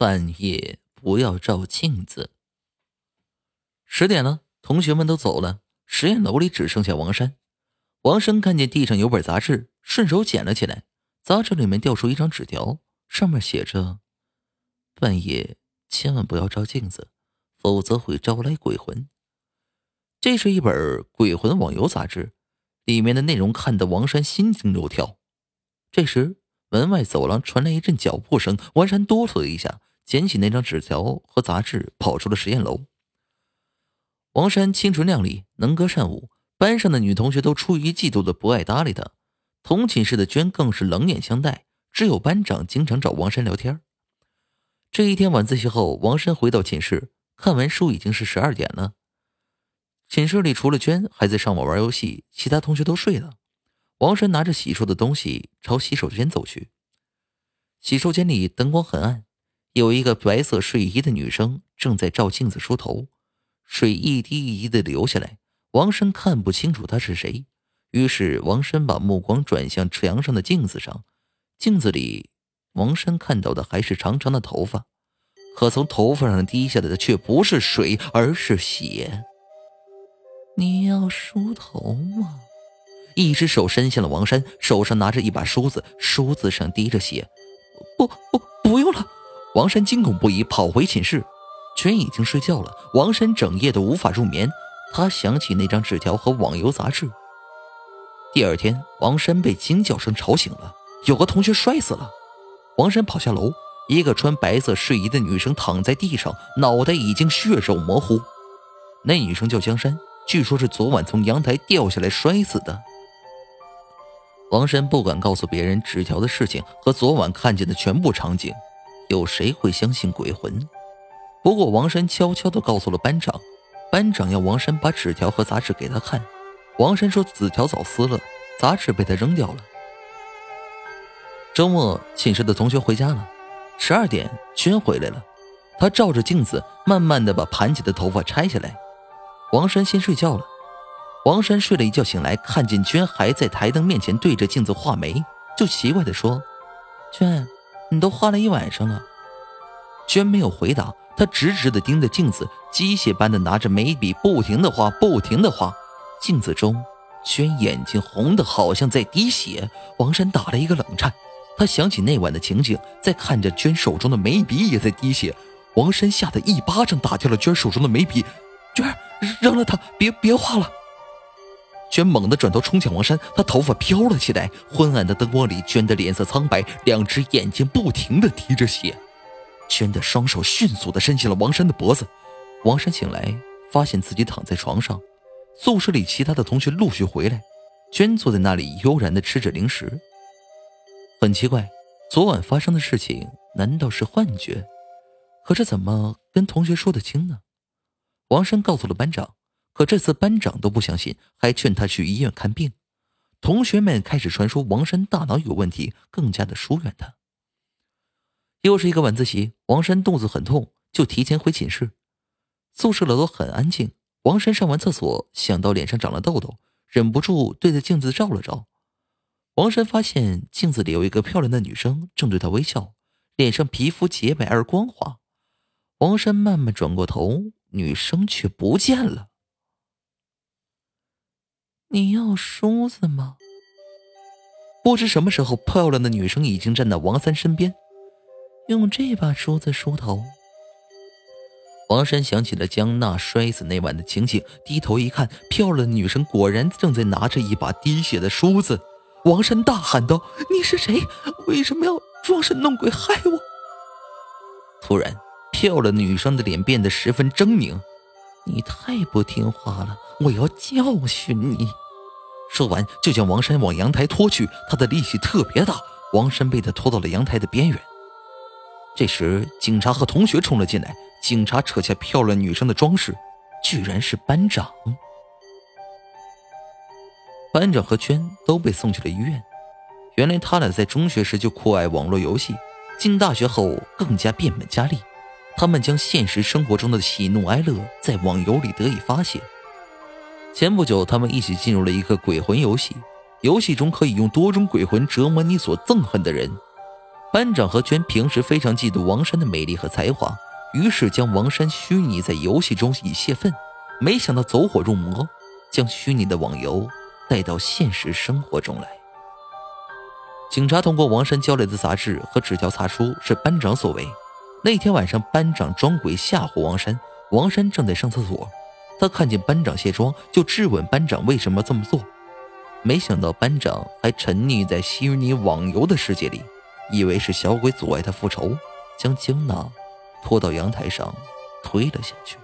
半夜不要照镜子。十点了，同学们都走了，实验楼里只剩下王山。王山看见地上有本杂志，顺手捡了起来。杂志里面掉出一张纸条，上面写着：“半夜千万不要照镜子，否则会招来鬼魂。”这是一本鬼魂网游杂志，里面的内容看得王山心惊肉跳。这时，门外走廊传来一阵脚步声，王山哆嗦了一下。捡起那张纸条和杂志，跑出了实验楼。王山清纯靓丽，能歌善舞，班上的女同学都出于嫉妒的不爱搭理他。同寝室的娟更是冷眼相待，只有班长经常找王山聊天。这一天晚自习后，王山回到寝室，看完书已经是十二点了。寝室里除了娟还在上网玩游戏，其他同学都睡了。王山拿着洗漱的东西朝洗手间走去。洗手间里灯光很暗。有一个白色睡衣的女生正在照镜子梳头，水一滴一滴的流下来。王山看不清楚她是谁，于是王山把目光转向墙上的镜子上。镜子里，王山看到的还是长长的头发，可从头发上滴下来的却不是水，而是血。你要梳头吗？一只手伸向了王山，手上拿着一把梳子，梳子上滴着血。不不，不用了。王山惊恐不已，跑回寝室。全已经睡觉了。王山整夜都无法入眠。他想起那张纸条和网游杂志。第二天，王山被惊叫声吵醒了，有个同学摔死了。王山跑下楼，一个穿白色睡衣的女生躺在地上，脑袋已经血肉模糊。那女生叫江山，据说是昨晚从阳台掉下来摔死的。王山不敢告诉别人纸条的事情和昨晚看见的全部场景。有谁会相信鬼魂？不过王山悄悄地告诉了班长，班长要王山把纸条和杂志给他看。王山说纸条早撕了，杂志被他扔掉了。周末寝室的同学回家了，十二点娟回来了，她照着镜子，慢慢的把盘起的头发拆下来。王山先睡觉了，王山睡了一觉醒来，看见娟还在台灯面前对着镜子画眉，就奇怪的说：“娟。”你都画了一晚上了，娟没有回答，她直直的盯着镜子，机械般的拿着眉笔，不停的画，不停的画。镜子中，娟眼睛红的好像在滴血。王山打了一个冷颤，他想起那晚的情景，再看着娟手中的眉笔也在滴血，王山吓得一巴掌打掉了娟手中的眉笔，娟扔了它，别别画了。娟猛地转头冲向王山，她头发飘了起来。昏暗的灯光里，娟的脸色苍白，两只眼睛不停地滴着血。娟的双手迅速地伸向了王山的脖子。王山醒来，发现自己躺在床上。宿舍里其他的同学陆续回来，娟坐在那里悠然地吃着零食。很奇怪，昨晚发生的事情难道是幻觉？可是怎么跟同学说得清呢？王山告诉了班长。可这次班长都不相信，还劝他去医院看病。同学们开始传说王山大脑有问题，更加的疏远他。又是一个晚自习，王山肚子很痛，就提前回寝室。宿舍楼很安静。王山上完厕所，想到脸上长了痘痘，忍不住对着镜子照了照。王山发现镜子里有一个漂亮的女生正对他微笑，脸上皮肤洁白而光滑。王山慢慢转过头，女生却不见了。你要梳子吗？不知什么时候，漂亮的女生已经站到王三身边，用这把梳子梳头。王山想起了江娜摔死那晚的情景，低头一看，漂亮的女生果然正在拿着一把滴血的梳子。王山大喊道：“你是谁？为什么要装神弄鬼害我？”突然，漂亮女生的脸变得十分狰狞：“你太不听话了，我要教训你。”说完，就将王山往阳台拖去。他的力气特别大，王山被他拖到了阳台的边缘。这时，警察和同学冲了进来。警察扯下漂亮女生的装饰，居然是班长。班长和娟都被送去了医院。原来他俩在中学时就酷爱网络游戏，进大学后更加变本加厉。他们将现实生活中的喜怒哀乐在网游里得以发泄。前不久，他们一起进入了一个鬼魂游戏。游戏中可以用多种鬼魂折磨你所憎恨的人。班长和娟平时非常嫉妒王山的美丽和才华，于是将王山虚拟在游戏中以泄愤，没想到走火入魔，将虚拟的网游带到现实生活中来。警察通过王山交来的杂志和纸条查出是班长所为。那天晚上，班长装鬼吓唬王山，王山正在上厕所，他看见班长卸妆，就质问班长为什么这么做。没想到班长还沉溺在虚拟网游的世界里，以为是小鬼阻碍他复仇，将江娜拖到阳台上推了下去。